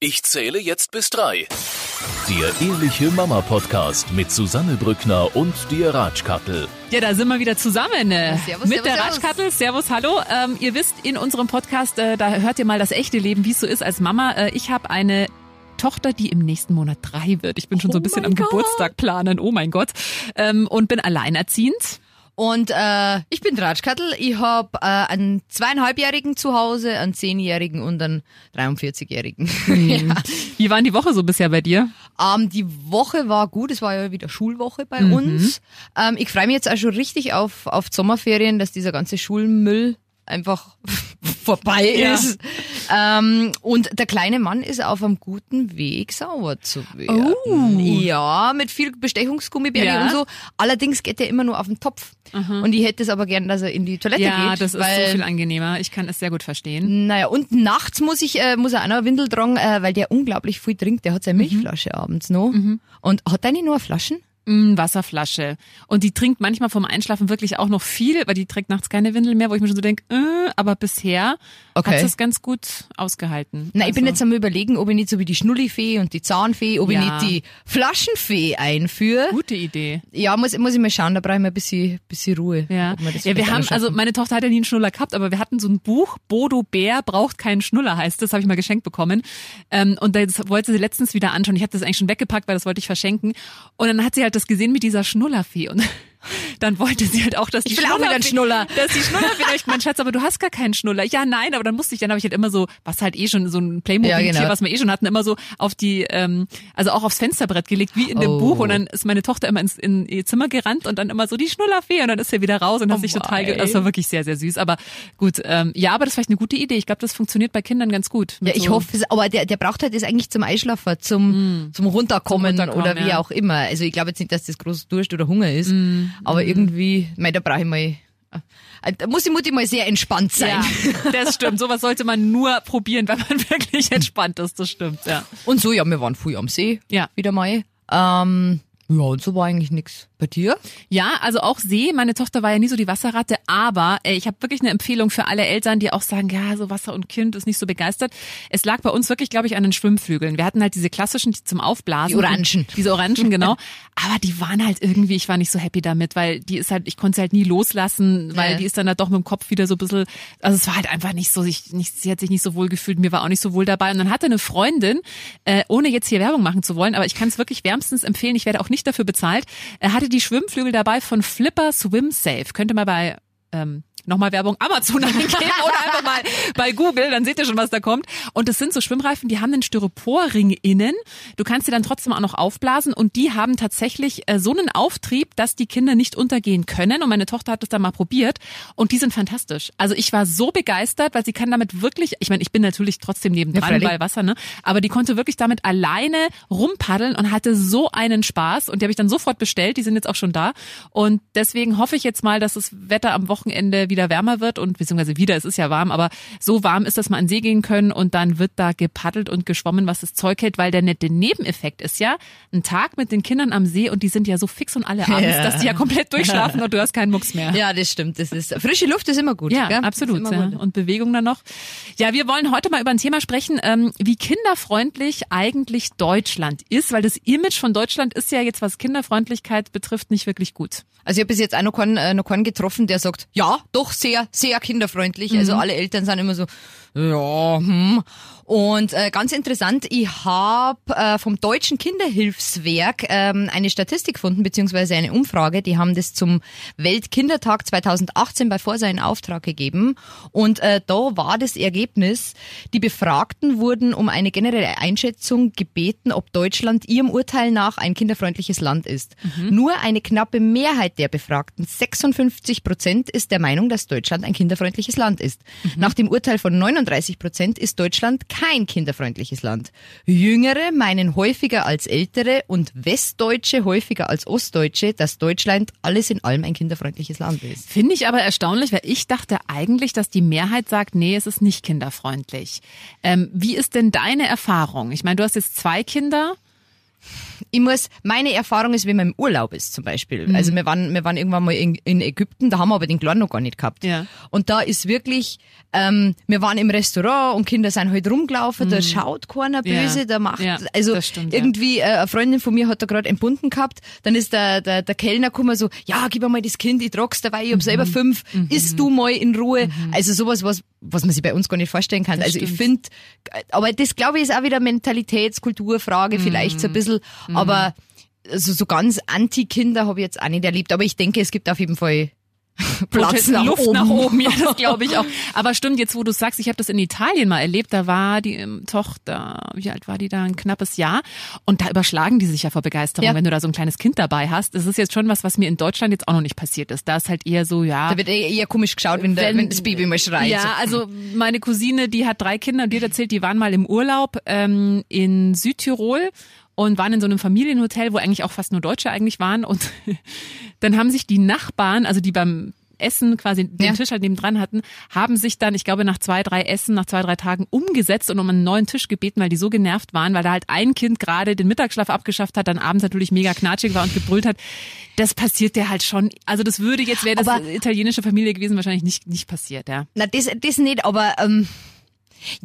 Ich zähle jetzt bis drei. Der Ehrliche Mama Podcast mit Susanne Brückner und dir Ratschkattel. Ja, da sind wir wieder zusammen äh, Servus, mit servus, der. Ratschkattel. Servus, hallo. Ähm, ihr wisst, in unserem Podcast, äh, da hört ihr mal das echte Leben, wie es so ist als Mama. Äh, ich habe eine Tochter, die im nächsten Monat drei wird. Ich bin schon so ein bisschen am Geburtstag planen. Oh mein Gott. Ähm, und bin alleinerziehend. Und äh, ich bin Ratschkattel. Ich habe äh, einen zweieinhalbjährigen zu Hause, einen zehnjährigen und einen 43-jährigen. ja. Wie war die Woche so bisher bei dir? ähm, die Woche war gut. Es war ja wieder Schulwoche bei uns. Ähm, ich freue mich jetzt auch schon richtig auf, auf Sommerferien, dass dieser ganze Schulmüll einfach vorbei Ja. ist. Ähm, und der kleine Mann ist auf einem guten Weg, sauber zu werden. Oh. Ja, mit viel Bestechungsgummibärchen Ja. und so. Allerdings geht er immer nur auf den Topf. Und ich hätte es aber gern, dass er in die Toilette Ja, geht. das ist weil, so viel angenehmer. Ich kann es sehr gut verstehen. Naja, und nachts muss ich, äh, muss er auch noch Windel tragen, äh, weil der unglaublich viel trinkt. Der hat seine Milchflasche abends noch. Und hat deine nur Flaschen? Mm, Wasserflasche. Und die trinkt manchmal vom Einschlafen wirklich auch noch viel, weil die trägt nachts keine Windel mehr, wo ich mir schon so denke, äh, aber bisher Okay. hat sie es ganz gut ausgehalten. Na, ich bin Also- jetzt am überlegen, ob ich nicht so wie die Schnullifee und die Zahnfee, ob Ja. ich nicht die Flaschenfee einführe. Gute Idee. Ja, muss, muss ich mal schauen, da brauche ich mal ein bisschen, bisschen Ruhe. Ja, ja wir haben, also meine Tochter hat ja nie einen Schnuller gehabt, aber wir hatten so ein Buch, Bodo Bär braucht keinen Schnuller heißt das, habe ich mal geschenkt bekommen. Ähm, und das wollte sie letztens wieder anschauen. Ich habe das eigentlich schon weggepackt, weil das wollte ich verschenken. Und dann hat sie halt das gesehen mit dieser Schnullerfee und dann wollte sie halt auch, dass die Ich will auch wieder einen Schnuller. Dass die hab ich mein Schatz, aber du hast gar keinen Schnuller. Ja, nein, aber dann musste ich, dann habe ich halt immer so, was halt eh schon so ein Playmobil-Tier, Ja, genau. was wir eh schon hatten, immer so auf die, ähm, also auch aufs Fensterbrett gelegt, wie in dem Oh. Buch. Und dann ist meine Tochter immer ins, in ihr Zimmer gerannt und dann immer so die Schnullerfee und dann ist sie wieder raus und hat Oh sich total, ge das war wirklich sehr, sehr süß. Aber gut, ähm, ja, aber das ist vielleicht eine gute Idee. Ich glaube, das funktioniert bei Kindern ganz gut. Ja, ich so- hoffe, aber der, der braucht halt das eigentlich zum Einschlafen, zum, zum Runterkommen, Zum Runterkommen, oder wie ja. auch immer. Also ich glaube jetzt nicht, dass das groß Durst oder Hunger ist, Mm, aber irgendwie, mei, da brauche ich mal, äh, da muss die Mutti mal sehr entspannt sein. Ja, das stimmt. Sowas sollte man nur probieren, wenn man wirklich entspannt ist. Das stimmt, ja. Und so, ja, wir waren früh am See, Ja. wieder mal. Ähm, ja, und so war eigentlich nix. Bei dir? Ja, also auch See. Meine Tochter war ja nie so die Wasserratte, aber äh, ich habe wirklich eine Empfehlung für alle Eltern, die auch sagen, ja, so Wasser und Kind ist nicht so begeistert. Es lag bei uns wirklich, glaube ich, an den Schwimmflügeln. Wir hatten halt diese klassischen die zum Aufblasen. Die Orangen. Diese Orangen, genau. Aber die waren halt irgendwie, ich war nicht so happy damit, weil die ist halt, ich konnte sie halt nie loslassen, weil Ja. die ist dann halt doch mit dem Kopf wieder so ein bisschen, also es war halt einfach nicht so, ich, nicht, sie hat sich nicht so wohl gefühlt, mir war auch nicht so wohl dabei. Und dann hatte eine Freundin, äh, ohne jetzt hier Werbung machen zu wollen, aber ich kann es wirklich wärmstens empfehlen, ich werde auch nicht dafür bezahlt, er hatte die Schwimmflügel dabei von Flipper Swim Safe. Könnte mal bei ähm, nochmal Werbung Amazon eingeben oder einfach mal bei Google, dann seht ihr schon, was da kommt. Und das sind so Schwimmreifen, die haben einen Styroporring innen. Du kannst sie dann trotzdem auch noch aufblasen und die haben tatsächlich äh, so einen Auftrieb, dass die Kinder nicht untergehen können. Und meine Tochter hat das dann mal probiert und die sind fantastisch. Also ich war so begeistert, weil sie kann damit wirklich, ich meine, ich bin natürlich trotzdem Ja, nebendran freilich. bei Wasser, ne? Aber die konnte wirklich damit alleine rumpaddeln und hatte so einen Spaß. Und die habe ich dann sofort bestellt. Die sind jetzt auch schon da. Und deswegen hoffe ich jetzt mal, dass das Wetter am Wochenende wieder wärmer wird und beziehungsweise wieder, es ist ja warm, aber so warm ist, dass wir an See gehen können und dann wird da gepaddelt und geschwommen, was das Zeug hält, weil der nette Nebeneffekt ist ja ein Tag mit den Kindern am See und die sind ja so fix und alle abends, Ja. dass die ja komplett durchschlafen und du hast keinen Mucks mehr. Ja, das stimmt. Das ist, frische Luft ist immer gut. Ja, gell? absolut. Ja. Und Bewegung dann noch. Ja, wir wollen heute mal über ein Thema sprechen, ähm, wie kinderfreundlich eigentlich Deutschland ist, weil das Image von Deutschland ist ja jetzt, was Kinderfreundlichkeit betrifft, nicht wirklich gut. Also ich habe bis jetzt auch noch keinen, äh, noch keinen getroffen, der sagt, ja, doch sehr, sehr kinderfreundlich. Also Mhm. alle Eltern sind immer so, ja, hm. Und äh, ganz interessant, ich habe äh, vom Deutschen Kinderhilfswerk ähm, eine Statistik gefunden, beziehungsweise eine Umfrage. Die haben das zum Weltkindertag 2018 bei Forsa in Auftrag gegeben. Und äh, da war das Ergebnis, die Befragten wurden um eine generelle Einschätzung gebeten, ob Deutschland ihrem Urteil nach ein kinderfreundliches Land ist. Nur eine knappe Mehrheit der Befragten, 56 Prozent, ist der Meinung, dass Deutschland ein kinderfreundliches Land ist. Nach dem Urteil von 39 Prozent ist Deutschland kein kinderfreundliches Land. Jüngere meinen häufiger als Ältere und Westdeutsche häufiger als Ostdeutsche, dass Deutschland alles in allem ein kinderfreundliches Land ist. Finde ich aber erstaunlich, weil ich dachte eigentlich, dass die Mehrheit sagt, nee, es ist nicht kinderfreundlich. Ähm, wie ist denn deine Erfahrung? Ich meine, du hast jetzt zwei Kinder. Ich muss, meine Erfahrung ist, wenn man im Urlaub ist zum Beispiel. Mhm. Also wir waren, wir waren irgendwann mal in, in Ägypten, da haben wir aber den Kleinen noch gar nicht gehabt. Ja. Und da ist wirklich, ähm, wir waren im Restaurant und Kinder sind halt rumgelaufen, da schaut keiner Mhm. Ja. böse, da macht, Ja, also stimmt, irgendwie, äh, eine Freundin von mir hat da gerade entbunden gehabt, dann ist der, der, der Kellner gekommen so, ja, gib mir mal das Kind, ich trag's dabei, ich hab selber Mhm. fünf, isst du mal in Ruhe. Also sowas, was, was man sich bei uns gar nicht vorstellen kann. Das also ich stimmt. finde, aber das glaube ich ist auch wieder Mentalitäts-, Kulturfrage vielleicht so ein bisschen, aber so, so ganz Anti-Kinder habe ich jetzt auch nicht erlebt, aber ich denke, es gibt auf jeden Fall Platz nach Luft oben. nach oben, ja, das glaube ich auch. Aber stimmt, jetzt wo du sagst, ich habe das in Italien mal erlebt, da war die ähm, Tochter, wie alt war die da, ein knappes Jahr und da überschlagen die sich ja vor Begeisterung, Ja. wenn du da so ein kleines Kind dabei hast. Das ist jetzt schon was, was mir in Deutschland jetzt auch noch nicht passiert ist. Da ist halt eher so, ja. Da wird eher komisch geschaut, wenn, der, wenn das Baby mal schreit. Ja, also meine Cousine, die hat drei Kinder und die hat erzählt, die waren mal im Urlaub ähm, in Südtirol und waren in so einem Familienhotel, wo eigentlich auch fast nur Deutsche eigentlich waren und dann haben sich die Nachbarn, also die beim Essen quasi den Ja. Tisch halt nebendran hatten, haben sich dann, ich glaube, nach zwei, drei Essen, nach zwei, drei Tagen umgesetzt und um einen neuen Tisch gebeten, weil die so genervt waren, weil da halt ein Kind gerade den Mittagsschlaf abgeschafft hat, dann abends natürlich mega knatschig war und gebrüllt hat. Das passiert der halt schon. Also das würde jetzt, wäre das Aber- italienische Familie gewesen, wahrscheinlich nicht, nicht passiert, ja. Na, das, das nicht, aber ähm,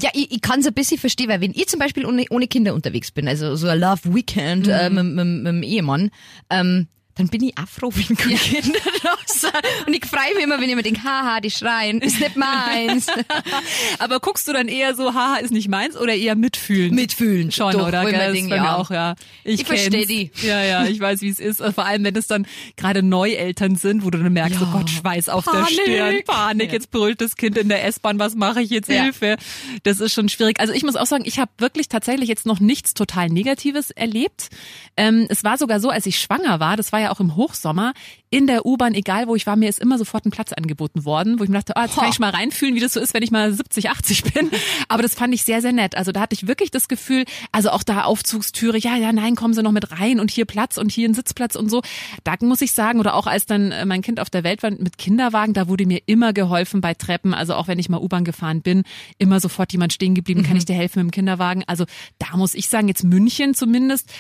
ja, ich, ich kann es ein bisschen verstehen, weil wenn ich zum Beispiel ohne, ohne Kinder unterwegs bin, also so ein Love Weekend äh, mit, mit, mit dem Ehemann, ähm, dann bin ich keine Kinder da sind. Und ich freue mich immer, wenn jemand denkt, haha, die schreien, ist nicht meins. Aber guckst du dann eher so, haha, ist nicht meins oder eher mitfühlen? Mitfühlen. Schon, Doch, oder? Gell, mir ja. auch, ja. Ich, Ich versteh kenn's. die. Ja, ja, ich weiß, wie es ist. Vor allem, wenn es dann gerade Neueltern sind, wo du dann merkst, Ja. oh Gott, Schweiß auf Panik. der Stirn, Panik, jetzt brüllt das Kind in der S-Bahn, was mache ich jetzt? Ja. Hilfe. Das ist schon schwierig. Also ich muss auch sagen, ich habe wirklich tatsächlich jetzt noch nichts total Negatives erlebt. Ähm, es war sogar so, als ich schwanger war, das war ja auch im Hochsommer, in der U-Bahn, egal wo ich war, mir ist immer sofort ein Platz angeboten worden, wo ich mir dachte, ah, jetzt kann ich mal reinfühlen, wie das so ist, wenn ich mal 70, 80 bin. Aber das fand ich sehr, sehr nett. Also da hatte ich wirklich das Gefühl, also auch da Aufzugstüre, ja, ja, nein, kommen Sie noch mit rein und hier Platz und hier ein Sitzplatz und so. Da muss ich sagen, oder auch als dann äh, mein Kind auf der Welt war mit Kinderwagen, da wurde mir immer geholfen bei Treppen. Also auch wenn ich mal U-Bahn gefahren bin, immer sofort jemand stehen geblieben, kann ich dir helfen mit dem Kinderwagen. Also da muss ich sagen, jetzt München zumindest,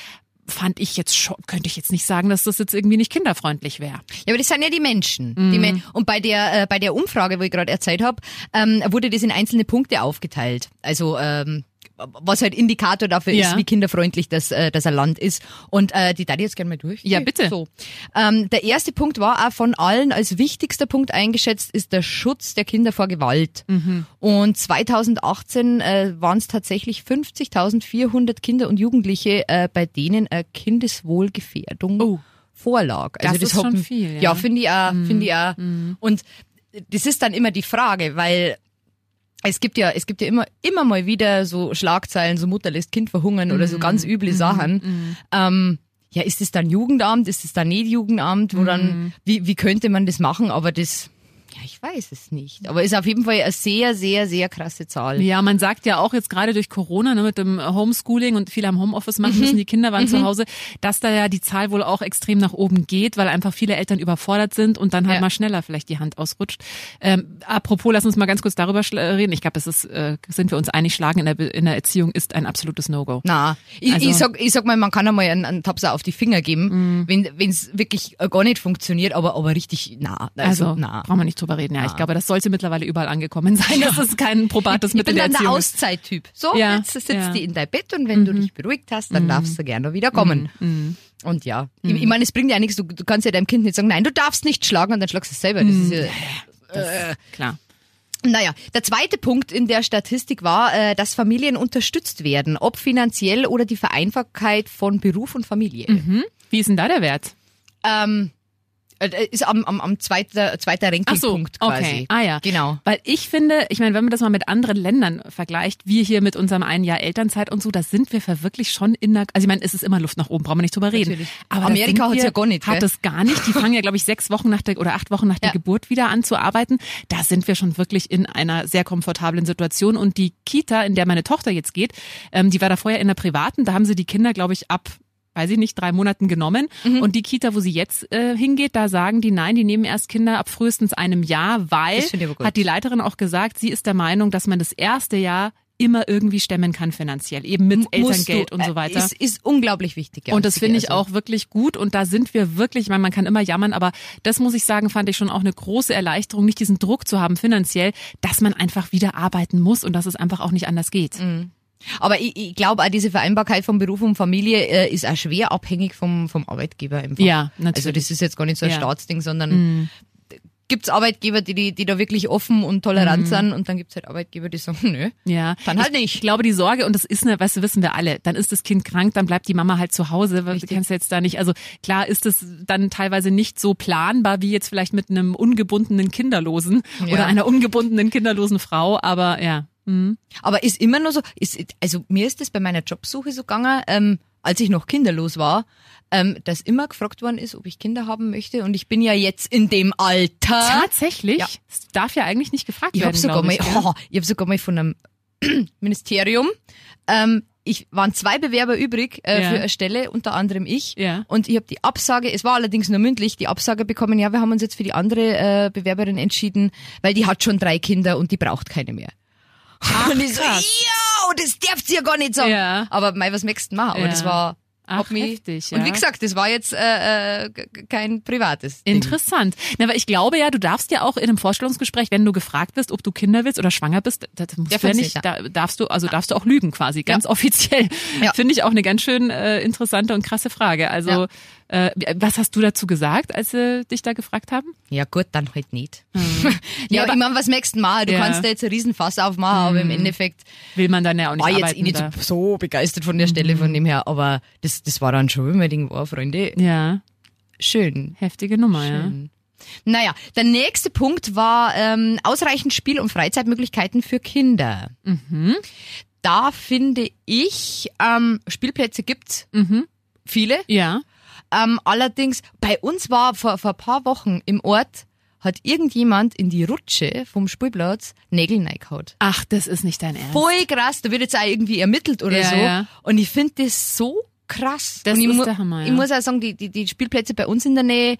fand ich jetzt schon, könnte ich jetzt nicht sagen, dass das jetzt irgendwie nicht kinderfreundlich wäre. Ja, aber das sind ja die Menschen. Mhm. Die Men und bei der, äh, bei der Umfrage, wo ich gerade erzählt habe, ähm, wurde das in einzelne Punkte aufgeteilt. Also ähm, was halt Indikator dafür Ja. ist, wie kinderfreundlich das, äh, das ein Land ist. Und äh, die darf ich jetzt gerne mal durch. Ja, bitte. So. Ähm, der erste Punkt war auch von allen als wichtigster Punkt eingeschätzt, ist der Schutz der Kinder vor Gewalt. Mhm. Und 2018 äh, waren es tatsächlich 50.400 Kinder und Jugendliche, äh, bei denen eine Kindeswohlgefährdung Oh. vorlag. Also Das ist schon haben- viel, ja. Mhm. Ja, finde ich auch, finde ich auch. Und das ist dann immer die Frage, weil es gibt ja, es gibt ja immer, immer mal wieder so Schlagzeilen, so Mutter lässt Kind verhungern oder Mhm. so ganz üble Sachen. Ähm, ja, ist es dann Jugendamt, ist es dann nicht Jugendamt, wo Mhm. dann, wie, wie könnte man das machen? Aber das, ja, ich weiß es nicht. Aber ist auf jeden Fall eine sehr, sehr, sehr krasse Zahl. Ja, man sagt ja auch jetzt gerade durch Corona ne, mit dem Homeschooling und viele am Homeoffice machen Mhm. müssen, die Kinder waren zu Hause, dass da ja die Zahl wohl auch extrem nach oben geht, weil einfach viele Eltern überfordert sind und dann halt Ja. mal schneller vielleicht die Hand ausrutscht. Ähm, apropos, lass uns mal ganz kurz darüber schla- reden. Ich glaube, das ist, äh, sind wir uns einig, Schlagen in der, Be- in der Erziehung ist ein absolutes No-Go. Na, ich, Also- ich, sag, ich sag mal, man kann einmal einen, einen Tapser auf die Finger geben, Mhm. wenn wenn's wirklich äh, gar nicht funktioniert, aber, aber richtig nah. Also, Also, na. brauchen wir nicht drüber reden. Ja, ich glaube, das sollte mittlerweile überall angekommen sein. Das ist kein probates Ich Mittel bin der dann der Erziehung. ist. Auszeittyp. So, Ja, jetzt sitzt ja. Mhm. die in dein Bett und wenn du dich beruhigt hast, dann darfst du gerne wieder kommen. Mhm. Und ja, ich, ich meine, es bringt ja nichts, du, du kannst ja deinem Kind nicht sagen, nein, du darfst nicht schlagen und dann schlagst du es selber. Das Mhm. ist ja, Klar. naja, der zweite Punkt in der Statistik war, äh, dass Familien unterstützt werden, ob finanziell oder die Vereinbarkeit von Beruf und Familie. Hm? Wie ist denn da der Wert? Ähm, äh, ist am, am, am zweiter, zweiter so, Rankingpunkt quasi. okay. Ah ja. Genau. Weil ich finde, ich meine, wenn man das mal mit anderen Ländern vergleicht, wir hier mit unserem einen Jahr Elternzeit und so, da sind wir für wirklich schon in der, also ich meine, es ist immer Luft nach oben, brauchen wir nicht drüber reden. Natürlich. Aber Amerika hat's wir- ja gar nicht, Hat es gar nicht. Die fangen ja, glaube ich, sechs Wochen nach der oder acht Wochen nach der Ja. Geburt wieder an zu arbeiten. Da sind wir schon wirklich in einer sehr komfortablen Situation. Und die Kita, in der meine Tochter jetzt geht, ähm, die war da vorher in der privaten, da haben sie die Kinder, glaube ich, ab weiß ich nicht, drei Monaten genommen. Mhm. Und die Kita, wo sie jetzt äh, hingeht, da sagen die, nein, die nehmen erst Kinder ab frühestens einem Jahr, weil, hat die Leiterin auch gesagt, sie ist der Meinung, dass man das erste Jahr immer irgendwie stemmen kann finanziell, eben mit Musst Elterngeld du, und so äh, weiter. Ist, ist unglaublich wichtig. Ja. Und das finde ich Also, auch wirklich gut und da sind wir wirklich, ich meine, man kann immer jammern, aber das muss ich sagen, fand ich schon auch eine große Erleichterung, nicht diesen Druck zu haben finanziell, dass man einfach wieder arbeiten muss und dass es einfach auch nicht anders geht. Mhm. Aber ich, ich glaube auch diese Vereinbarkeit von Beruf und Familie äh, ist auch schwer abhängig vom, vom Arbeitgeber einfach. Ja, natürlich. Also das ist jetzt gar nicht so ein Ja. Mhm. Staatsding, sondern gibt's Arbeitgeber, die, die, die da wirklich offen und Mhm. tolerant sind und dann gibt's halt Arbeitgeber, die sagen, nö, Ja. dann halt Ich nicht. glaube, die Sorge, und das ist eine, weißt du, wissen wir alle, dann ist das Kind krank, dann bleibt die Mama halt zu Hause, weil du kannst jetzt da nicht, also klar ist es dann teilweise nicht so planbar, wie jetzt vielleicht mit einem ungebundenen Kinderlosen Ja. oder einer ungebundenen kinderlosen Frau, aber ja. Mhm. Aber ist immer nur so, ist, also mir ist das bei meiner Jobsuche so gegangen, ähm, als ich noch kinderlos war, ähm, dass immer gefragt worden ist, ob ich Kinder haben möchte. Und ich bin ja jetzt in dem Alter. Tatsächlich? Ja. Das darf ja eigentlich nicht gefragt Ich habe werden, sogar glaub mal, ich, gell? oh, ich habe sogar mal von einem Ministerium, ähm, ich waren zwei Bewerber übrig äh, Ja. für eine Stelle, unter anderem ich. Ja. Und ich habe die Absage, es war allerdings nur mündlich, die Absage bekommen, ja, wir haben uns jetzt für die andere äh, Bewerberin entschieden, weil die hat schon drei Kinder und die braucht keine mehr. Und ich so, ja, das darfst du ja gar nicht sagen. Ja. Aber mei, was möchtest du machen? Aber Ja. das war Ach, mich, heftig, Und ja. wie gesagt, das war jetzt äh, äh, kein privates Ding. Interessant. Na, aber ich glaube ja, du darfst ja auch in einem Vorstellungsgespräch, wenn du gefragt wirst, ob du Kinder willst oder schwanger bist, das musst du ja nicht, da darfst du, also darfst du auch lügen quasi, ganz offiziell. Ja. Finde ich auch eine ganz schön äh, interessante und krasse Frage. Also, äh, was hast du dazu gesagt, als sie dich da gefragt haben? Ja gut, dann halt nicht. Ja, ja, aber- ich meine, was möchtest du machen? Du Ja. kannst da jetzt ein Riesenfass aufmachen, aber im Endeffekt Will man dann ja auch nicht war jetzt arbeiten eh nicht da. so, begeistert von der Stelle von dem her, aber das, das war dann schon immer Ding, war, Freunde, Ja, schön. heftige Nummer, schön. Naja, der nächste Punkt war ähm, ausreichend Spiel- und Freizeitmöglichkeiten für Kinder. Mhm. Da finde ich, ähm, Spielplätze gibt's Mhm. viele. ja. Ähm, allerdings, bei uns war vor, vor ein paar Wochen im Ort, hat irgendjemand in die Rutsche vom Spielplatz Nägel reingehauen. Ach, das ist nicht dein Ernst. Voll krass, da wird jetzt auch irgendwie ermittelt oder Ja, so. ja. Und ich finde das so krass. Das Und ich ist mu- der Hammer, ja. Ich muss auch sagen, die, die, die Spielplätze bei uns in der Nähe,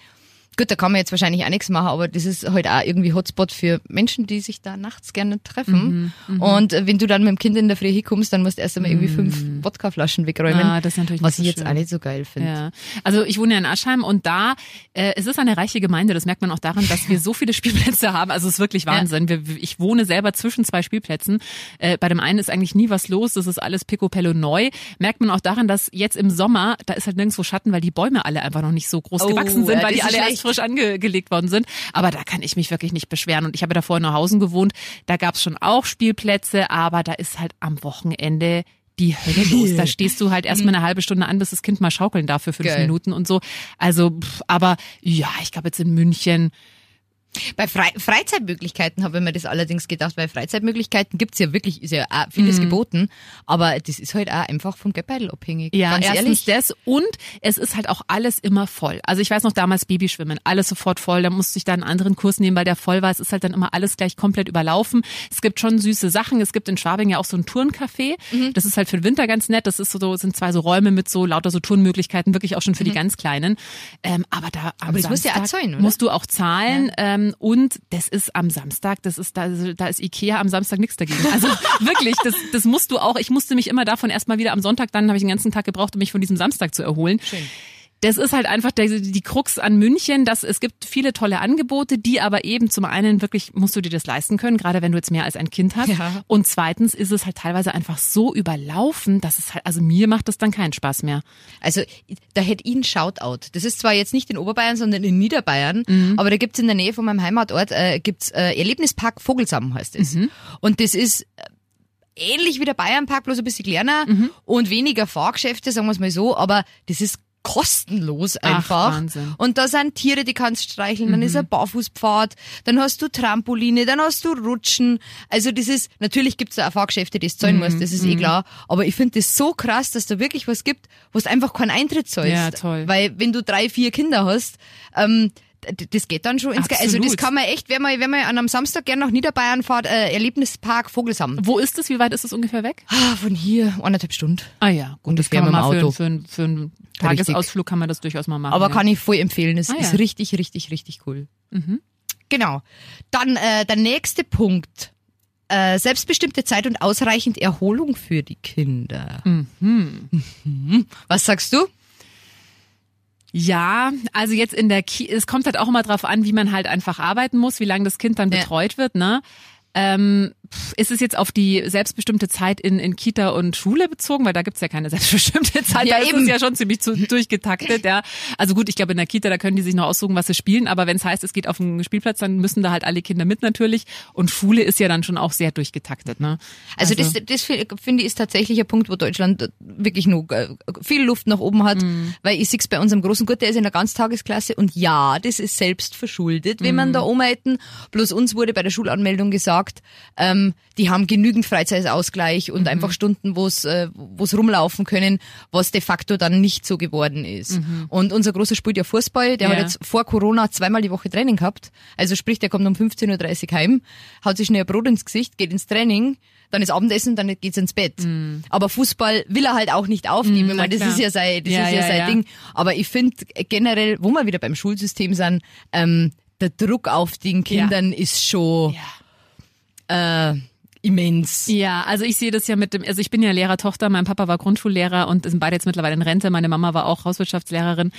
gut, da kann man jetzt wahrscheinlich auch nichts machen, aber das ist halt auch irgendwie Hotspot für Menschen, die sich da nachts gerne treffen. Mhm, Und äh, wenn du dann mit dem Kind in der Früh hinkommst, dann musst du erst einmal irgendwie fünf Wodkaflaschen wegräumen. Ah, das ist natürlich was nicht ich so jetzt auch nicht so geil finde. Ja, also ich wohne ja in Aschheim und da, äh, es ist eine reiche Gemeinde, das merkt man auch daran, dass wir so viele Spielplätze haben. Also es ist wirklich Wahnsinn. Wir, ich wohne selber zwischen zwei Spielplätzen. Äh, bei dem einen ist eigentlich nie was los, das ist alles picopello neu. Merkt man auch daran, dass jetzt im Sommer, da ist halt nirgendwo Schatten, weil die Bäume alle einfach noch nicht so groß Oh, gewachsen sind, ja, weil die alle. Frisch angelegt worden sind. Aber da kann ich mich wirklich nicht beschweren. Und ich habe davor in Neuhausen gewohnt, da gab's schon auch Spielplätze, aber da ist halt am Wochenende die Hölle los. Da stehst du halt erstmal eine halbe Stunde an, bis das Kind mal schaukeln darf für fünf Geil. Minuten und so. Also, pff, aber ja, ich glaube jetzt in München. Bei Fre Freizeitmöglichkeiten habe ich mir das allerdings gedacht, weil Freizeitmöglichkeiten gibt's ja wirklich, ist ja auch vieles geboten, aber das ist halt auch einfach vom Geldbeutel abhängig. Mhm. Ja, Ganz erstens ehrlich. das und es ist halt auch alles immer voll. Also ich weiß noch damals Babyschwimmen, alles sofort voll. Da musste ich dann einen anderen Kurs nehmen, weil der voll war. Es ist halt dann immer alles gleich komplett überlaufen. Es gibt schon süße Sachen. Es gibt in Schwabing ja auch so ein Turncafé. Mhm. Das ist halt für den Winter ganz nett. Das ist so, sind zwei so Räume mit so lauter so Turnmöglichkeiten, wirklich auch schon für die ganz Kleinen. Ähm, aber da Mhm. Aber das musst du ja zahlen, oder? Musst du auch zahlen. Ähm, und das ist am Samstag, das ist da, da ist Ikea am Samstag nichts dagegen. Also wirklich, das, das musst du auch. Ich musste mich immer davon erstmal wieder am Sonntag, dann habe ich den ganzen Tag gebraucht, um mich von diesem Samstag zu erholen. Schön. Das ist halt einfach der, die Krux an München, dass es gibt viele tolle Angebote, die aber eben zum einen wirklich musst du dir das leisten können, gerade wenn du jetzt mehr als ein Kind hast. Ja. Und zweitens ist es halt teilweise einfach so überlaufen, dass es halt, also mir macht das dann keinen Spaß mehr. Also da hätte ich einen Shoutout. Das ist zwar jetzt nicht in Oberbayern, sondern in Niederbayern, Mhm. aber da gibt's in der Nähe von meinem Heimatort äh, gibt's äh, Erlebnispark Vogelsammen heißt es. Mhm. Und das ist äh, ähnlich wie der Bayernpark, bloß ein bisschen kleiner Mhm. und weniger Fahrgeschäfte, sagen wir es mal so, aber das ist kostenlos Ach, einfach. Wahnsinn. Mhm. Und da sind Tiere, die kannst streicheln, dann ist ein Barfußpfad, dann hast du Trampoline, dann hast du Rutschen. Also das ist, natürlich gibt's da auch Fahrgeschäfte, die Mhm. zahlen musst, das ist eh klar. Aber ich finde das so krass, dass da wirklich was gibt, wo du einfach keinen Eintritt zahlst. Ja, toll. Weil wenn du drei, vier Kinder hast, ähm, das geht dann schon ins Ge Also das kann man echt, wenn man, wenn man an einem Samstag gerne nach Niederbayern fährt, äh, Erlebnispark Vogelsammen. Wo ist es? Wie weit ist es ungefähr weg? Ah, von hier anderthalb Stunden. Ah ja, gut, das kann man mal dem für, Auto. für, für einen Tagesausflug kann man das durchaus mal machen. Aber ja. kann ich voll empfehlen. Es Ah, ist ja. richtig, richtig, richtig cool. Mhm. Genau. Dann äh, der nächste Punkt. äh, selbstbestimmte Zeit und ausreichend Erholung für die Kinder. Mhm. Was sagst du? Ja, also jetzt in der Ki es kommt halt auch immer drauf an, wie man halt einfach arbeiten muss, wie lange das Kind dann Ja. betreut wird, ne? Ähm, ist es jetzt auf die selbstbestimmte Zeit in, in Kita und Schule bezogen? Weil da gibt's ja keine selbstbestimmte Zeit. Ja, da ist eben. es ja schon ziemlich zu, durchgetaktet. Ja. Also gut, ich glaube in der Kita, da können die sich noch aussuchen, was sie spielen. Aber wenn es heißt, es geht auf den Spielplatz, dann müssen da halt alle Kinder mit natürlich. Und Schule ist ja dann schon auch sehr durchgetaktet. Ne? Also, das, das fi- finde ich ist tatsächlich ein Punkt, wo Deutschland wirklich nur äh, viel Luft nach oben hat, Mhm. weil ich sehe es bei unserem großen Gut, der ist in der Ganztagesklasse und ja, das ist selbst verschuldet, wenn Mhm. man da hätten. Bloß uns wurde bei der Schulanmeldung gesagt, ähm, die haben genügend Freizeitausgleich Mhm. und einfach Stunden, wo es äh, wo's rumlaufen können, was de facto dann nicht so geworden ist. Und unser großer spielt ja Fußball, der Mhm. Ja. hat jetzt vor Corona zweimal die Woche Training gehabt. Also sprich, der kommt um 15.30 Uhr heim, haut sich schnell ein Brot ins Gesicht, geht ins Training, dann ist Abendessen, dann geht's ins Bett. Aber Fußball will er halt auch nicht aufgeben. ich Mhm. meine, das klar. ist ja sein, das Ja, ist ja, ja, sein ja. Ding. Aber ich finde generell, wo wir wieder beim Schulsystem sind, ähm, der Druck auf den Kindern ist schon äh, immens. Ja, also ich sehe das ja mit dem, also ich bin ja Lehrertochter, mein Papa war Grundschullehrer und sind beide jetzt mittlerweile in Rente, meine Mama war auch Hauswirtschaftslehrerin.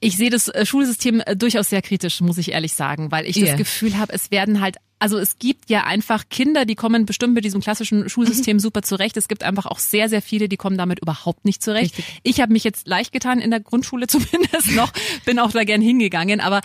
Ich sehe das äh, Schulsystem äh, durchaus sehr kritisch, muss ich ehrlich sagen, weil ich Ja. das Gefühl habe, es werden halt also es gibt ja einfach Kinder, die kommen bestimmt mit diesem klassischen Schulsystem super zurecht. Es gibt einfach auch sehr, sehr viele, die kommen damit überhaupt nicht zurecht. Richtig. Ich habe mich jetzt leicht getan in der Grundschule zumindest noch, bin auch da gern hingegangen, aber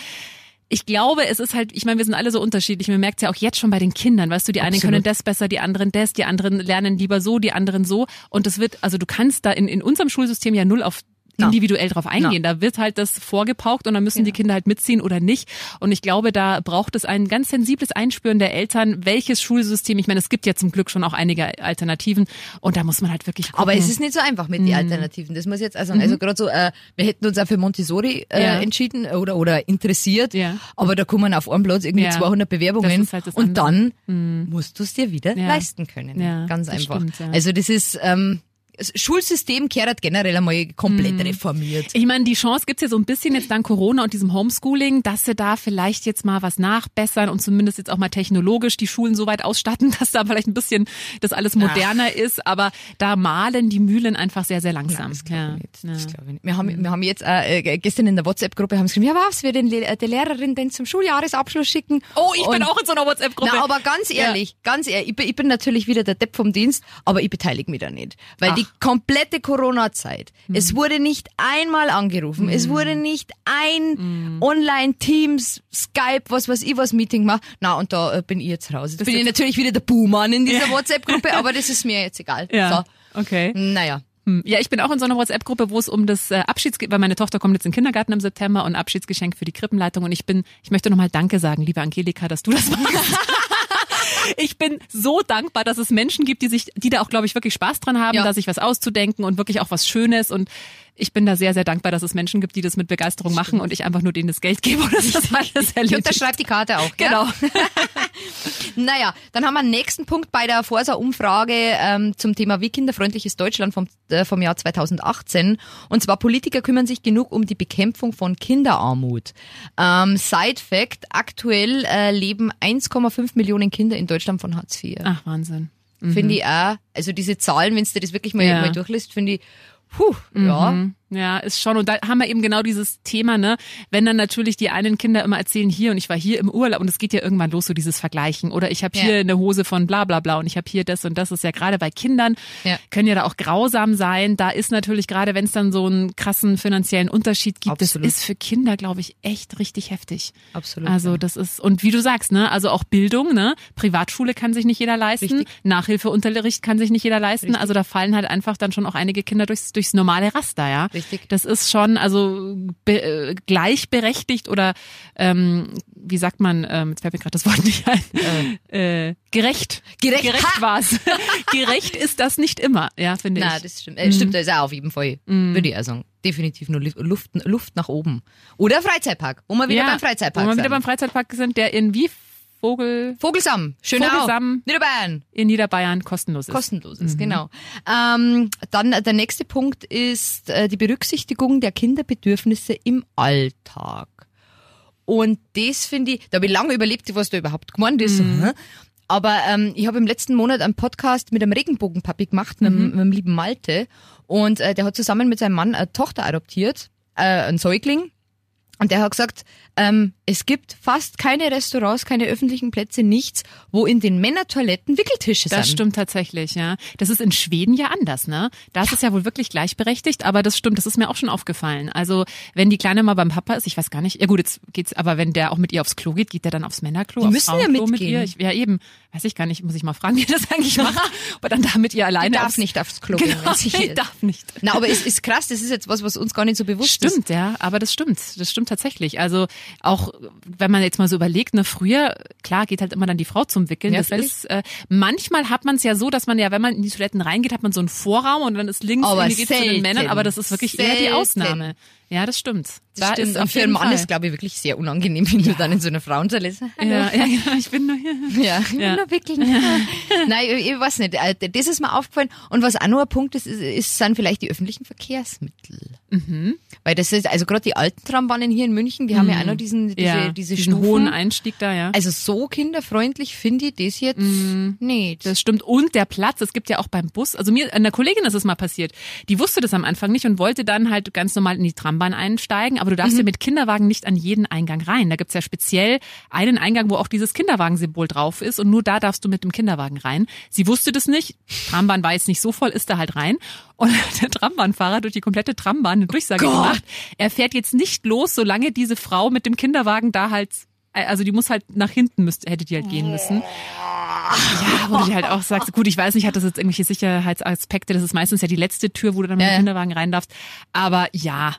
ich glaube, es ist halt, ich meine, wir sind alle so unterschiedlich. Man merkt ja auch jetzt schon bei den Kindern, weißt du, die einen Absolut. können das besser, die anderen das, die anderen lernen lieber so, die anderen so. Und das wird, also du kannst da in, in unserem Schulsystem ja null auf Na. individuell drauf eingehen. Da wird halt das vorgepaukt und dann müssen die Kinder halt mitziehen oder nicht. Und ich glaube, da braucht es ein ganz sensibles Einspüren der Eltern, welches Schulsystem, ich meine, es gibt ja zum Glück schon auch einige Alternativen und da muss man halt wirklich gucken. Aber es ist nicht so einfach mit den Alternativen. Das muss ich jetzt also sagen. Also gerade so, äh, wir hätten uns auch für Montessori äh, Mhm. Ja. entschieden oder oder interessiert, Ja. aber da kommen auf einem Platz irgendwie Ja. 200 Bewerbungen halt und andere. dann musst du es dir wieder leisten können. Ja, Ganz einfach. stimmt. Also das ist ähm, das Schulsystem kehrt generell einmal komplett Mhm. reformiert. Ich meine, die Chance gibt's ja so ein bisschen jetzt dank Corona und diesem Homeschooling, dass sie da vielleicht jetzt mal was nachbessern und zumindest jetzt auch mal technologisch die Schulen so weit ausstatten, dass da vielleicht ein bisschen das alles moderner ist. Aber da malen die Mühlen einfach sehr, sehr langsam. Ja. ich nicht. Ja. Nicht. Wir haben, wir haben jetzt äh, äh, gestern in der WhatsApp-Gruppe haben geschrieben, ja was, wir den Le der Lehrerin denn zum Schuljahresabschluss schicken. Oh, ich bin Und- auch in so einer WhatsApp-Gruppe. Na, aber ganz ehrlich, ganz ehrlich, ich bin, ich bin natürlich wieder der Depp vom Dienst, aber ich beteilige mich da nicht. Weil Ach. die komplette Corona-Zeit, Hm. es wurde nicht einmal angerufen, es wurde nicht ein Hm. Online-Teams, Skype, was weiß ich was Meeting gemacht. Na, und da äh, bin ich jetzt raus. Jetzt Bist bin ich natürlich wieder der Buhmann in dieser WhatsApp-Gruppe, aber das ist mir jetzt egal. ja. Okay. So, naja. Hm. Ja, ich bin auch in so einer WhatsApp-Gruppe, wo es um das äh, Abschiedsgeschenk, weil meine Tochter kommt jetzt in den Kindergarten im September und Abschiedsgeschenk für die Krippenleitung und ich bin, ich möchte nochmal Danke sagen, liebe Angelika, dass du das machst. Ich bin so dankbar, dass es Menschen gibt, die sich, die da auch, glaube ich, wirklich Spaß dran haben, Ja. da sich was auszudenken und wirklich auch was Schönes. Und ich bin da sehr, sehr dankbar, dass es Menschen gibt, die das mit Begeisterung machen und ich einfach nur denen das Geld gebe und das ist alles Ich erledigt. unterschreibe die Karte auch. Genau. Ja? Naja, dann haben wir einen nächsten Punkt bei der Forsa-Umfrage ähm, zum Thema Wie kinderfreundlich ist Deutschland vom, äh, vom Jahr 2018. Und zwar Politiker kümmern sich genug um die Bekämpfung von Kinderarmut. Ähm, Side Fact, aktuell äh, leben 1,5 Millionen Kinder in Deutschland von Hartz IV. Ach, Wahnsinn. Finde ich auch, also diese Zahlen, wenn du das wirklich mal, Ja. mal durchliest, finde ich, puh. Mhm. Ja, ist schon. Und da haben wir eben genau dieses Thema, ne? Wenn dann natürlich die einen Kinder immer erzählen, hier und ich war hier im Urlaub und es geht ja irgendwann los, so dieses Vergleichen. Oder ich habe Ja. hier eine Hose von bla bla bla und ich habe hier das und das ist ja gerade bei Kindern, Ja. können ja da auch grausam sein. Da ist natürlich gerade, wenn es dann so einen krassen finanziellen Unterschied gibt, Absolut. das ist für Kinder, glaube ich, echt richtig heftig. Absolut, Also ja. das ist, und wie du sagst, ne, also auch Bildung, ne? Privatschule kann sich nicht jeder leisten, Richtig. Nachhilfeunterricht kann sich nicht jeder leisten. Richtig. Also da fallen halt einfach dann schon auch einige Kinder durchs, durchs normale Raster, ja. Richtig. Das ist schon also be, äh, gleichberechtigt oder ähm, wie sagt man, ähm, jetzt fällt mir gerade das Wort nicht ein, äh, gerecht. Gerecht, Gerecht ha! war's. gerecht ist das nicht immer, ja, finde Na, ich. das stimmt. Äh, stimmt, das ist auch auf jeden Fall, würde ich auch sagen. Definitiv nur Luf- Luft, Luft nach oben. Oder Freizeitpark, wo wir wieder beim Freizeitpark Wo wir sind. wieder beim Freizeitpark sind, der in wie Vogel Vogelsam, Schönau, Vogelsam. Niederbayern. in Niederbayern kostenlos ist. Kostenlos ist, genau. Ähm, dann der nächste Punkt ist äh, die Berücksichtigung der Kinderbedürfnisse im Alltag. Und das finde ich, da habe ich lange überlebt, was da überhaupt gemeint ist. Mhm. Aber ähm, ich habe im letzten Monat einen Podcast mit einem Regenbogenpapi gemacht, mit, mhm. mit dem lieben Malte. Und äh, der hat zusammen mit seinem Mann eine Tochter adoptiert, äh, einen Säugling. Und der hat gesagt, ähm, es gibt fast keine Restaurants, keine öffentlichen Plätze, nichts, wo in den Männertoiletten Wickeltische sind. Das stimmt tatsächlich, ja. Das ist in Schweden ja anders, ne? Da ist ja. es ja wohl wirklich gleichberechtigt, aber das stimmt, das ist mir auch schon aufgefallen. Also, wenn die Kleine mal beim Papa ist, ich weiß gar nicht, ja gut, jetzt geht's, aber wenn der auch mit ihr aufs Klo geht, geht der dann aufs Männerklo, die müssen ja mitgehen. mit ihr? Ich, ja, eben. Weiß ich gar nicht, muss ich mal fragen, wie das eigentlich macht. aber dann da mit ihr alleine. Die darf aufs, nicht aufs Klo genau, gehen. Genau, darf nicht. Na, aber es ist krass, das ist jetzt was, was uns gar nicht so bewusst stimmt, ist. Stimmt, ja, aber das stimmt. Das stimmt tatsächlich. Also, auch wenn man jetzt mal so überlegt, ne, früher, klar, geht halt immer dann die Frau zum Wickeln. Ja, das ist, äh, manchmal hat man es ja so, dass man ja, wenn man in die Toiletten reingeht, hat man so einen Vorraum und dann ist links irgendwie geht's zu den Männern, aber das ist wirklich selten. eher die Ausnahme. Ja, das stimmt. Das da stimmt. Ist und für einen Mann Fall. ist, glaube ich, wirklich sehr unangenehm, wenn ja. du dann in so einer Frauentoilette ja, ja, genau, ich bin nur hier. Ja, ich ja. bin nur wirklich. Ja. Nein, ich, ich weiß nicht. Äh, das ist mir aufgefallen. Und was auch noch ein Punkt ist, ist, ist sind vielleicht die öffentlichen Verkehrsmittel. Mhm. Weil das ist, also gerade die alten Trambahnen hier in München, die mhm. haben ja auch noch diesen, diese, ja, diese diesen Stufen. hohen Einstieg da, ja. Also so kinderfreundlich finde ich das jetzt mhm. nicht. Das stimmt. Und der Platz, es gibt ja auch beim Bus, also mir, einer Kollegin ist es mal passiert, die wusste das am Anfang nicht und wollte dann halt ganz normal in die Trambahn einsteigen, aber du darfst mhm. ja mit Kinderwagen nicht an jeden Eingang rein. Da gibt's ja speziell einen Eingang, wo auch dieses Kinderwagensymbol drauf ist und nur da darfst du mit dem Kinderwagen rein. Sie wusste das nicht. Trambahn war jetzt nicht so voll, ist da halt rein. Und der Trambahnfahrer durch die komplette Trambahn eine Durchsage Gott. gemacht. Er fährt jetzt nicht los, solange diese Frau mit dem Kinderwagen da halt äh, also die muss halt nach hinten müsste, hätte die halt gehen müssen. Ja, wo du dir halt auch sagst, gut, ich weiß nicht, hat das jetzt irgendwelche Sicherheitsaspekte, das ist meistens ja die letzte Tür, wo du dann mit dem Kinderwagen rein darfst. Aber ja,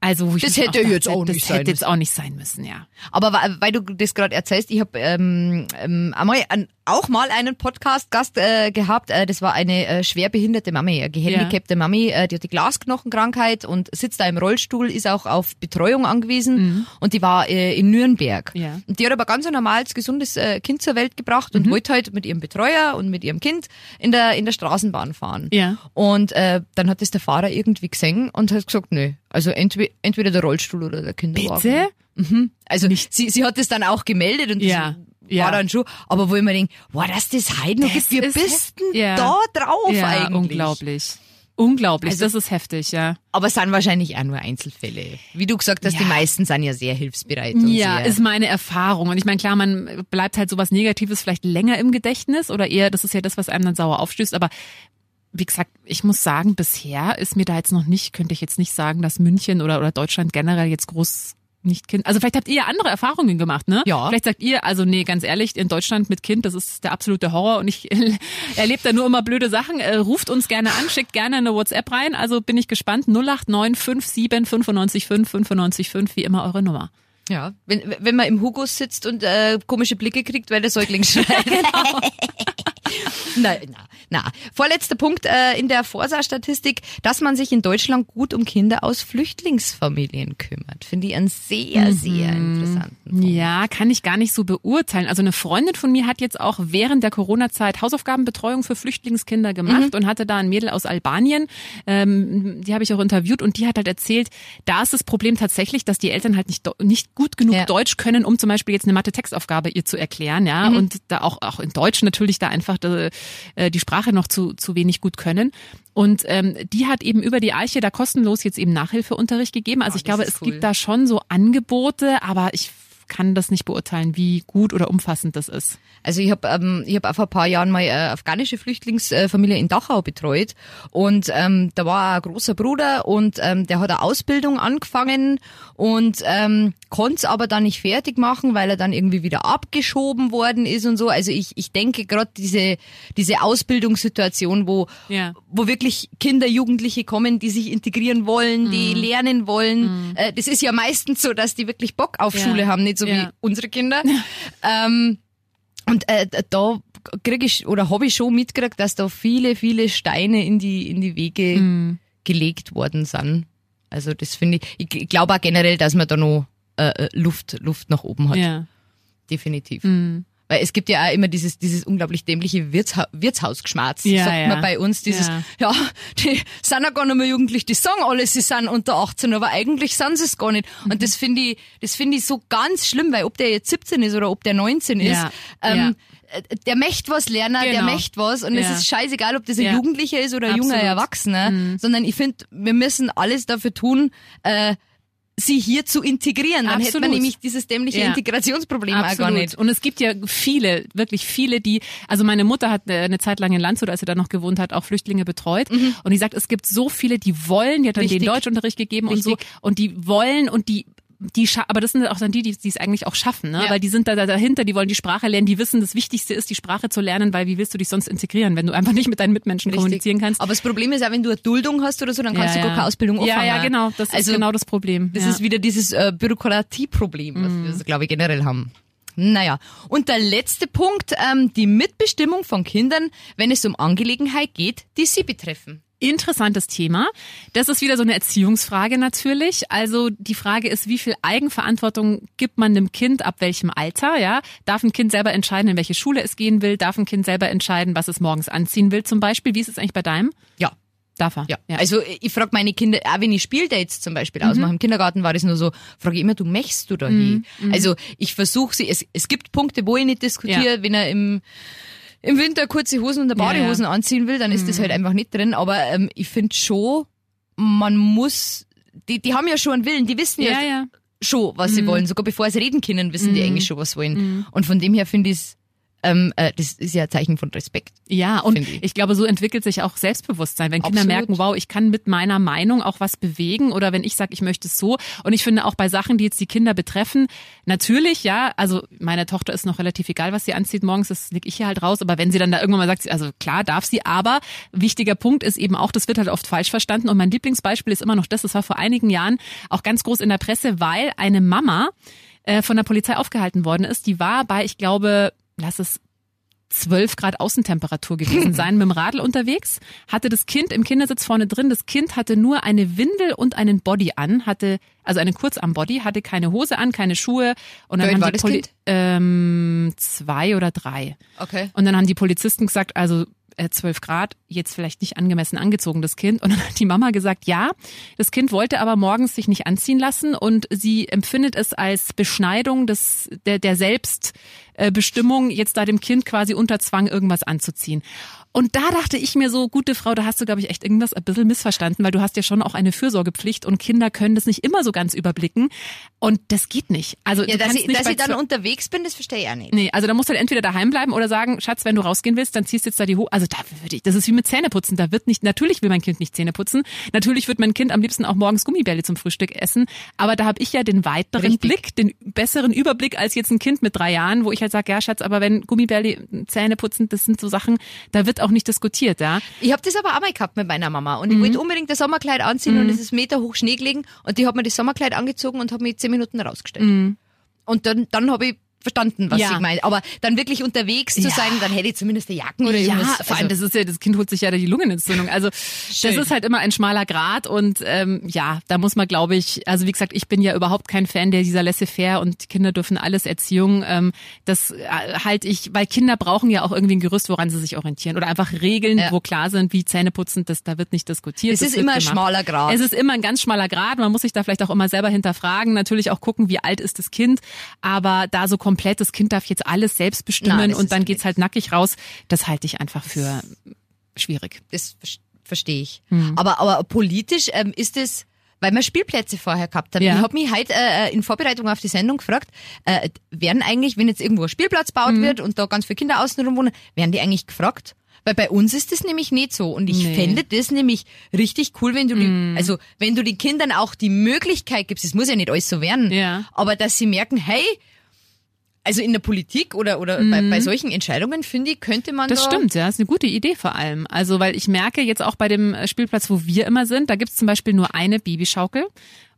also das hätte auch jetzt auch nicht das sein hätte jetzt auch nicht sein müssen, ja. Aber weil du das gerade erzählst, ich habe ähm, ähm, einmal an, auch mal einen Podcast-Gast äh, gehabt. Äh, das war eine äh, schwerbehinderte Mami, eine gehandicapte ja. Mami, äh, die hat die Glasknochenkrankheit und sitzt da im Rollstuhl, ist auch auf Betreuung angewiesen mhm. und die war äh, in Nürnberg. Ja. Und die hat aber ganz ein normales, gesundes äh, Kind zur Welt gebracht und mhm. wollte halt mit ihrem Betreuer und mit ihrem Kind in der in der Straßenbahn fahren. Ja. Und äh, dann hat das der Fahrer irgendwie gesehen und hat gesagt, nö, also entweder, entweder der Rollstuhl oder der Kinderwagen. Bitte? Mhm. Also Nicht. sie, sie hat es dann auch gemeldet und ja. Ja. war dann schon, aber wo ich mir denke, wow, dass das heute noch gibt, wie bist denn ja. da drauf ja, eigentlich? unglaublich. Unglaublich, also, das ist heftig, ja. Aber es sind wahrscheinlich auch nur Einzelfälle. Wie du gesagt hast, ja. die meisten sind ja sehr hilfsbereit. ja, ist meine Erfahrung. Und ich meine, klar, man bleibt halt sowas Negatives vielleicht länger im Gedächtnis oder eher, das ist ja das, was einem dann sauer aufstößt. Aber wie gesagt, ich muss sagen, bisher ist mir da jetzt noch nicht, könnte ich jetzt nicht sagen, dass München oder, oder Deutschland generell jetzt groß nicht Kind. Also vielleicht habt ihr ja andere Erfahrungen gemacht, ne? Ja. Vielleicht sagt ihr, also nee, ganz ehrlich, in Deutschland mit Kind, das ist der absolute Horror und ich erlebe da nur immer blöde Sachen. Äh, ruft uns gerne an, schickt gerne eine WhatsApp rein. Also bin ich gespannt. 089 57 95 5 95 5, wie immer eure Nummer. Ja, wenn, wenn man im Hugo sitzt und äh, komische Blicke kriegt, weil der Säugling schreit. genau. na, na, na. Vorletzter Punkt äh, in der Forsa-Statistik, dass man sich in Deutschland gut um Kinder aus Flüchtlingsfamilien kümmert. Finde ich einen sehr, sehr mhm. interessanten Punkt. Ja, kann ich gar nicht so beurteilen. Also eine Freundin von mir hat jetzt auch während der Corona-Zeit Hausaufgabenbetreuung für Flüchtlingskinder gemacht mhm. und hatte da ein Mädel aus Albanien. Ähm, die habe ich auch interviewt und die hat halt erzählt, da ist das Problem tatsächlich, dass die Eltern halt nicht, nicht gut genug ja. Deutsch können, um zum Beispiel jetzt eine Mathe-Textaufgabe ihr zu erklären, ja. Mhm. Und da auch, auch in Deutsch natürlich da einfach die, äh, die Sprache noch zu, zu wenig gut können. Und ähm, die hat eben über die Eiche da kostenlos jetzt eben Nachhilfeunterricht gegeben. Also oh, ich glaube, es cool. gibt da schon so Angebote, aber ich kann das nicht beurteilen, wie gut oder umfassend das ist. Also ich habe ähm, ich hab vor ein paar Jahren mal eine afghanische Flüchtlingsfamilie in Dachau betreut und ähm, da war ein großer Bruder und ähm, der hat eine Ausbildung angefangen und ähm, konnte es aber dann nicht fertig machen, weil er dann irgendwie wieder abgeschoben worden ist und so. Also ich, ich denke gerade diese, diese Ausbildungssituation, wo, ja. wo wirklich Kinder, Jugendliche kommen, die sich integrieren wollen, mhm. die lernen wollen. Mhm. Äh, das ist ja meistens so, dass die wirklich Bock auf ja. Schule haben, nicht so ja. wie unsere Kinder. ähm, und äh, da kriege ich oder habe ich schon mitgekriegt, dass da viele, viele Steine in die, in die Wege mhm. gelegt worden sind. Also das finde ich, ich glaube auch generell, dass man da noch äh, äh, Luft, Luft nach oben hat. Ja. Definitiv. Mhm. Weil es gibt ja auch immer dieses, dieses unglaublich dämliche Wirtsha Wirtshausgeschmerz, ja, sagt ja. man bei uns. Dieses, ja. ja, die sind ja gar nicht mehr jugendlich, die sagen alle, sie sind unter 18, aber eigentlich sind sie es gar nicht. Und mhm. das finde ich, das finde ich so ganz schlimm, weil ob der jetzt 17 ist oder ob der 19 ist, ähm, äh, der möchte was lernen, der Genau. möchte was und es Ja. ist scheißegal, ob das ein Ja. Jugendlicher ist oder ein junger Absolut. Mhm. Erwachsener, sondern ich finde, wir müssen alles dafür tun, äh, sie hier zu integrieren. Dann hätte man Absolut. nämlich dieses dämliche Ja. Integrationsproblem auch gar nicht. Und es gibt ja viele, wirklich viele, die, also meine Mutter hat äh, eine Zeit lang in Landshut, als sie da noch gewohnt hat, auch Flüchtlinge betreut. Und die sagt, es gibt so viele, die wollen, die hat dann Mhm. Richtig. den Deutschunterricht gegeben und so, Richtig. und die wollen und die die aber das sind auch dann die, die die es eigentlich auch schaffen, ne? Ja. Weil die sind da, da dahinter, die wollen die Sprache lernen, die wissen, das Wichtigste ist, die Sprache zu lernen, weil wie willst du dich sonst integrieren, wenn du einfach nicht mit deinen Mitmenschen Richtig. kommunizieren kannst? Aber das Problem ist auch, wenn du eine Duldung hast oder so, dann kannst ja, du gar ja. keine Ausbildung Ja, anfangen. ja, genau. Das also, ist genau das Problem. Das ja. ist wieder dieses äh, Bürokratieproblem, was Mhm. wir, glaube ich, generell haben. Naja, und der letzte Punkt, ähm, die Mitbestimmung von Kindern, wenn es um Angelegenheit geht, die sie betreffen. Interessantes Thema. Das ist wieder so eine Erziehungsfrage natürlich. Also die Frage ist, wie viel Eigenverantwortung gibt man einem Kind ab welchem Alter? Ja, darf ein Kind selber entscheiden, in welche Schule es gehen will? Darf ein Kind selber entscheiden, was es morgens anziehen will? Zum Beispiel. Wie ist es eigentlich bei deinem? Ja. Darf er? Ja. Also ich frage meine Kinder, auch wenn ich Spieldates zum Beispiel ausmache, im Kindergarten war das nur so, frage ich immer, du möchtest du da hin? Also ich versuche sie, es, es gibt Punkte, wo ich nicht diskutiere, wenn er im im Winter kurze Hosen und eine Ja, ja. Badehosen anziehen will, dann ist das halt einfach nicht drin. Aber ähm, ich finde schon, man muss, die, die haben ja schon einen Willen, die wissen ja, Ja, ja. schon, was sie wollen. Sogar bevor sie reden können, wissen die eigentlich schon, was sie wollen. Und von dem her finde ich es, ähm, äh, das ist ja ein Zeichen von Respekt. Ja, und ich. ich. glaube, so entwickelt sich auch Selbstbewusstsein, wenn Kinder Absolut. merken, wow, ich kann mit meiner Meinung auch was bewegen oder wenn ich sage, ich möchte es so. Und ich finde auch bei Sachen, die jetzt die Kinder betreffen, natürlich, ja, also meine Tochter ist noch relativ egal, was sie anzieht morgens, das leg ich hier halt raus. Aber wenn sie dann da irgendwann mal sagt, also klar darf sie, aber wichtiger Punkt ist eben auch, das wird halt oft falsch verstanden. Und mein Lieblingsbeispiel ist immer noch das, das war vor einigen Jahren auch ganz groß in der Presse, weil eine Mama äh, von der Polizei aufgehalten worden ist. Die war bei, ich glaube, lass es 12 Grad Außentemperatur gewesen sein, mit dem Radl unterwegs, hatte das Kind im Kindersitz vorne drin. Das Kind hatte nur eine Windel und einen Body an, hatte also einen Kurzarm-Body, hatte keine Hose an, keine Schuhe. Und dann Wie haben war die das Poli Kind? ähm, zwei oder drei. Okay. Und dann haben die Polizisten gesagt, also äh, 12 Grad, jetzt vielleicht nicht angemessen angezogen, das Kind. Und dann hat die Mama gesagt, ja, das Kind wollte aber morgens sich nicht anziehen lassen und sie empfindet es als Beschneidung des, der, der Selbstbestimmung, jetzt da dem Kind quasi unter Zwang irgendwas anzuziehen. Und da dachte ich mir so, gute Frau, da hast du, glaube ich, echt irgendwas ein bisschen missverstanden, weil du hast ja schon auch eine Fürsorgepflicht und Kinder können das nicht immer so ganz überblicken. Und das geht nicht. Also Ja, dass ich, nicht dass ich dann unterwegs bin, das verstehe ich auch nicht. Nee, also da musst du halt entweder daheim bleiben oder sagen, Schatz, wenn du rausgehen willst, dann ziehst du jetzt da die Hose. Also da würde ich, das ist wie mit Zähneputzen. Da wird nicht, natürlich will mein Kind nicht Zähne putzen. Natürlich wird mein Kind am liebsten auch morgens Gummibälle zum Frühstück essen. Aber da habe ich ja den weiteren Richtig. Blick, den besseren Überblick als jetzt ein Kind mit drei Jahren, wo ich halt sage, ja, Schatz, aber wenn Gummibälle, Zähne putzen, das sind so Sachen, da wird auch nicht diskutiert, ja. Ich habe das aber auch mal gehabt mit meiner Mama und Mhm. ich wollte unbedingt das Sommerkleid anziehen und es ist Meter hoch Schnee gelegen und die hat mir das Sommerkleid angezogen und hat mich zehn Minuten rausgestellt. Und dann, dann habe ich verstanden, was. Ja. ich meine. Aber dann wirklich unterwegs zu Ja. sein, dann hätte ich zumindest eine Jacken oder Ja, irgendwas. vor allem, also, das ist ja, das Kind holt sich ja die Lungenentzündung. Also Schön. das ist halt immer ein schmaler Grat und ähm, ja, da muss man, glaube ich, also wie gesagt, ich bin ja überhaupt kein Fan der dieser Laissez-faire und die Kinder dürfen alles Erziehung. Ähm, das äh, halte ich, weil Kinder brauchen ja auch irgendwie ein Gerüst, woran sie sich orientieren oder einfach Regeln, Ja. wo klar sind, wie Zähneputzen, das da wird nicht diskutiert. Es ist immer ein schmaler Grat. Es ist immer ein ganz schmaler Grad. Man muss sich da vielleicht auch immer selber hinterfragen. Natürlich auch gucken, wie alt ist das Kind. Aber da so komplett, das Kind darf jetzt alles selbst bestimmen Nein, und dann geht's halt nackig raus. Das halte ich einfach für schwierig. das ver- verstehe ich. Hm. Aber, aber politisch ähm, ist es, weil wir Spielplätze vorher gehabt haben. Ja. Ich habe mich heute äh, in Vorbereitung auf die Sendung gefragt, äh, werden eigentlich, wenn jetzt irgendwo ein Spielplatz gebaut Hm. wird und da ganz viele Kinder außenrum wohnen, werden die eigentlich gefragt? Weil bei uns ist das nämlich nicht so. Und ich Nee. fände das nämlich richtig cool, wenn du die, also wenn du den Kindern auch die Möglichkeit gibst, es muss ja nicht alles so werden, Ja. aber dass sie merken, hey, also in der Politik oder, oder bei, bei solchen Entscheidungen, finde ich, könnte man Mhm. Das da stimmt, ja, ist eine gute Idee vor allem. Also, weil ich merke jetzt auch bei dem Spielplatz, wo wir immer sind, da gibt's zum Beispiel nur eine Babyschaukel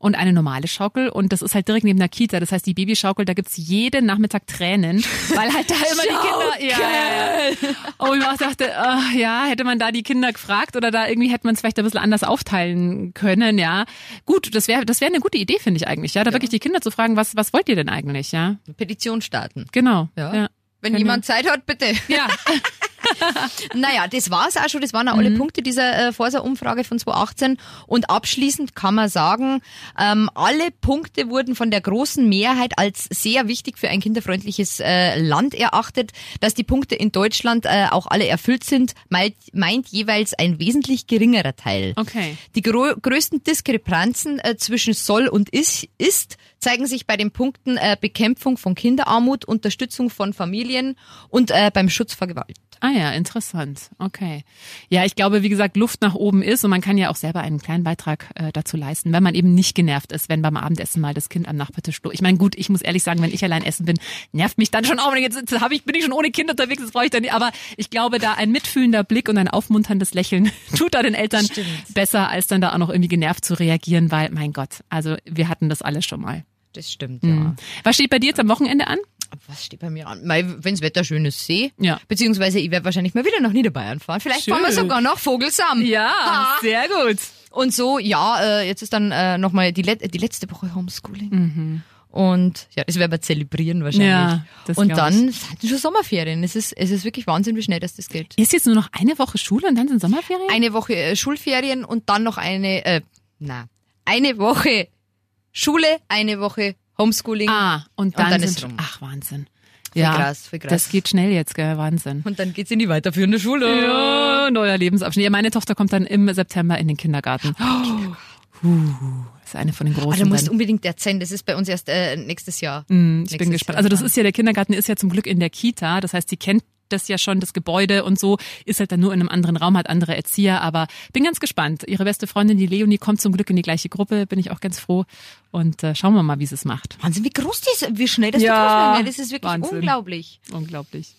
und eine normale Schaukel und das ist halt direkt neben der Kita. Das heißt, die Babyschaukel, da gibt's jeden Nachmittag Tränen, weil halt da immer die Kinder. Ja, ja, ja. Oh, ich auch dachte, ach, ja, hätte man da die Kinder gefragt oder da irgendwie hätte man es vielleicht ein bisschen anders aufteilen können, ja. Gut, das wäre das wäre eine gute Idee, finde ich eigentlich, ja, da wirklich die Kinder zu fragen, was was wollt ihr denn eigentlich, ja? Petition starten. Genau. Ja. ja. Wenn Können jemand Zeit hat, bitte. Ja. naja, das war's auch schon. Das waren auch alle Punkte dieser äh, Forsa-Umfrage von 2018. Und abschließend kann man sagen, ähm, alle Punkte wurden von der großen Mehrheit als sehr wichtig für ein kinderfreundliches äh, Land erachtet. Dass die Punkte in Deutschland äh, auch alle erfüllt sind, meint, meint jeweils ein wesentlich geringerer Teil. Okay. Die grö größten Diskrepanzen äh, zwischen soll und ist, ist zeigen sich bei den Punkten äh, Bekämpfung von Kinderarmut, Unterstützung von Familien und äh, beim Schutz vor Gewalt. Ah ja, interessant. Okay. Ja, ich glaube, wie gesagt, Luft nach oben ist und man kann ja auch selber einen kleinen Beitrag äh, dazu leisten, wenn man eben nicht genervt ist, wenn beim Abendessen mal das Kind am Nachbartisch. Ich meine, gut, ich muss ehrlich sagen, wenn ich allein essen bin, nervt mich dann schon auch. Jetzt, jetzt hab ich, bin ich schon ohne Kind unterwegs, das brauche ich dann nicht. Aber ich glaube, da ein mitfühlender Blick und ein aufmunterndes Lächeln tut da den Eltern Stimmt. besser, als dann da auch noch irgendwie genervt zu reagieren, weil, mein Gott, also wir hatten das alles schon mal. Das stimmt, ja. Was steht bei dir jetzt am Wochenende an? Was steht bei mir an? Wenn das Wetter schön ist, See. Ja. Beziehungsweise ich werde wahrscheinlich mal wieder nach Niederbayern fahren. Vielleicht fahren wir Schön. sogar noch Vogelsam. Ha. sehr gut. Und so, ja, äh, jetzt ist dann äh, nochmal die, Let die letzte Woche Homeschooling. Und ja, das werden wir zelebrieren wahrscheinlich. Mhm. Ja, das und dann sind schon Sommerferien. Es ist, es ist wirklich Wahnsinn, wie schnell das, das geht. Ist jetzt nur noch eine Woche Schule und dann sind Sommerferien? Eine Woche äh, Schulferien und dann noch eine, äh, na, eine Woche Schule, eine Woche Homeschooling. Ah, und dann, dann sind, ist rum. ach Wahnsinn. Ja, krass, voll krass. das geht schnell jetzt, gell, Wahnsinn. Und dann geht's in die weiterführende Schule. Ja, neuer Lebensabschnitt. Ja, meine Tochter kommt dann im September in den Kindergarten. Huh, ist eine von den Oh, großen. du musst unbedingt erzählen, das ist bei uns erst äh, nächstes Jahr. Mm, ich bin nächstes gespannt. Jahr Also das ist ja, der Kindergarten ist ja zum Glück in der Kita. Das heißt, sie kennt das ja schon, das Gebäude und so, ist halt dann nur in einem anderen Raum, hat andere Erzieher, aber bin ganz gespannt. Ihre beste Freundin, die Leonie, kommt zum Glück in die gleiche Gruppe, bin ich auch ganz froh. Und äh, schauen wir mal, wie sie es macht. Wahnsinn, wie groß die ist, wie schnell das Ja, ja, Das ist wirklich Wahnsinn. unglaublich. Unglaublich.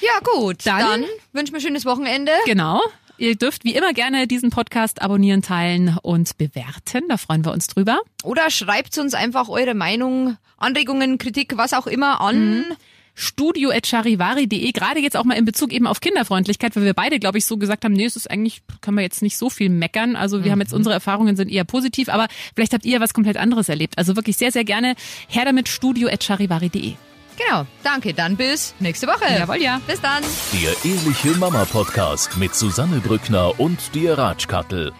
Ja, gut. Dann- Dann, wünschen wir ein schönes Wochenende. Genau. Ihr dürft wie immer gerne diesen Podcast abonnieren, teilen und bewerten. Da freuen wir uns drüber. Oder schreibt uns einfach eure Meinung, Anregungen, Kritik, was auch immer an. studio.charivari.de, gerade jetzt auch mal in Bezug eben auf Kinderfreundlichkeit, weil wir beide, glaube ich, so gesagt haben, nee, es ist eigentlich, können wir jetzt nicht so viel meckern. Also wir haben jetzt unsere Erfahrungen sind eher positiv, aber vielleicht habt ihr was komplett anderes erlebt. Also wirklich sehr, sehr gerne her damit studio.charivari.de. Genau. Danke. Dann bis nächste Woche. Jawohl, ja. Bis dann. Der Ehrliche Mama Podcast mit Susanne Brückner und dir Ratschkattel.